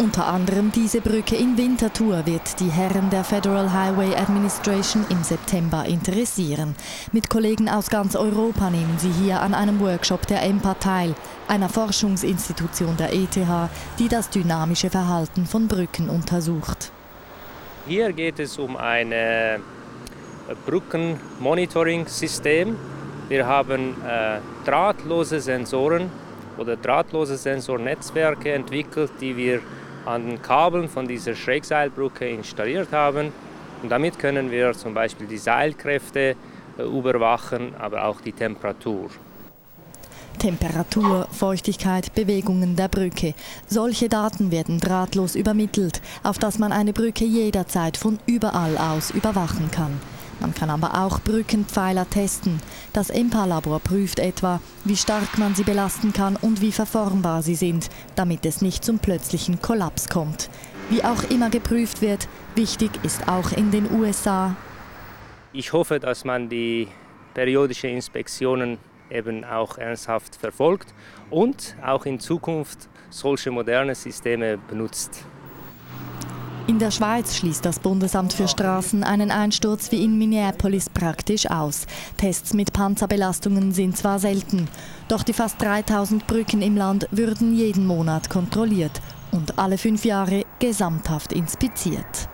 Unter anderem diese Brücke in Winterthur wird die Herren der Federal Highway Administration im September interessieren. Mit Kollegen aus ganz Europa nehmen sie hier an einem Workshop der EMPA teil, einer Forschungsinstitution der ETH, die das dynamische Verhalten von Brücken untersucht. Hier geht es um ein Brückenmonitoring-System. Wir haben äh, drahtlose Sensoren oder drahtlose Sensornetzwerke entwickelt, die wir an den Kabeln von dieser Schrägseilbrücke installiert haben. Und damit können wir zum Beispiel die Seilkräfte äh, überwachen, aber auch die Temperatur. Temperatur, Feuchtigkeit, Bewegungen der Brücke. Solche Daten werden drahtlos übermittelt, auf dass man eine Brücke jederzeit von überall aus überwachen kann. Man kann aber auch Brückenpfeiler testen. Das EMPA-Labor prüft etwa, wie stark man sie belasten kann und wie verformbar sie sind, damit es nicht zum plötzlichen Kollaps kommt. Wie auch immer geprüft wird, wichtig ist auch in den USA. Ich hoffe, dass man die periodischen Inspektionen eben auch ernsthaft verfolgt und auch in Zukunft solche moderne Systeme benutzt. In der Schweiz schließt das Bundesamt für Straßen einen Einsturz wie in Minneapolis praktisch aus. Tests mit Panzerbelastungen sind zwar selten, doch die fast 3000 Brücken im Land würden jeden Monat kontrolliert und alle fünf Jahre gesamthaft inspiziert.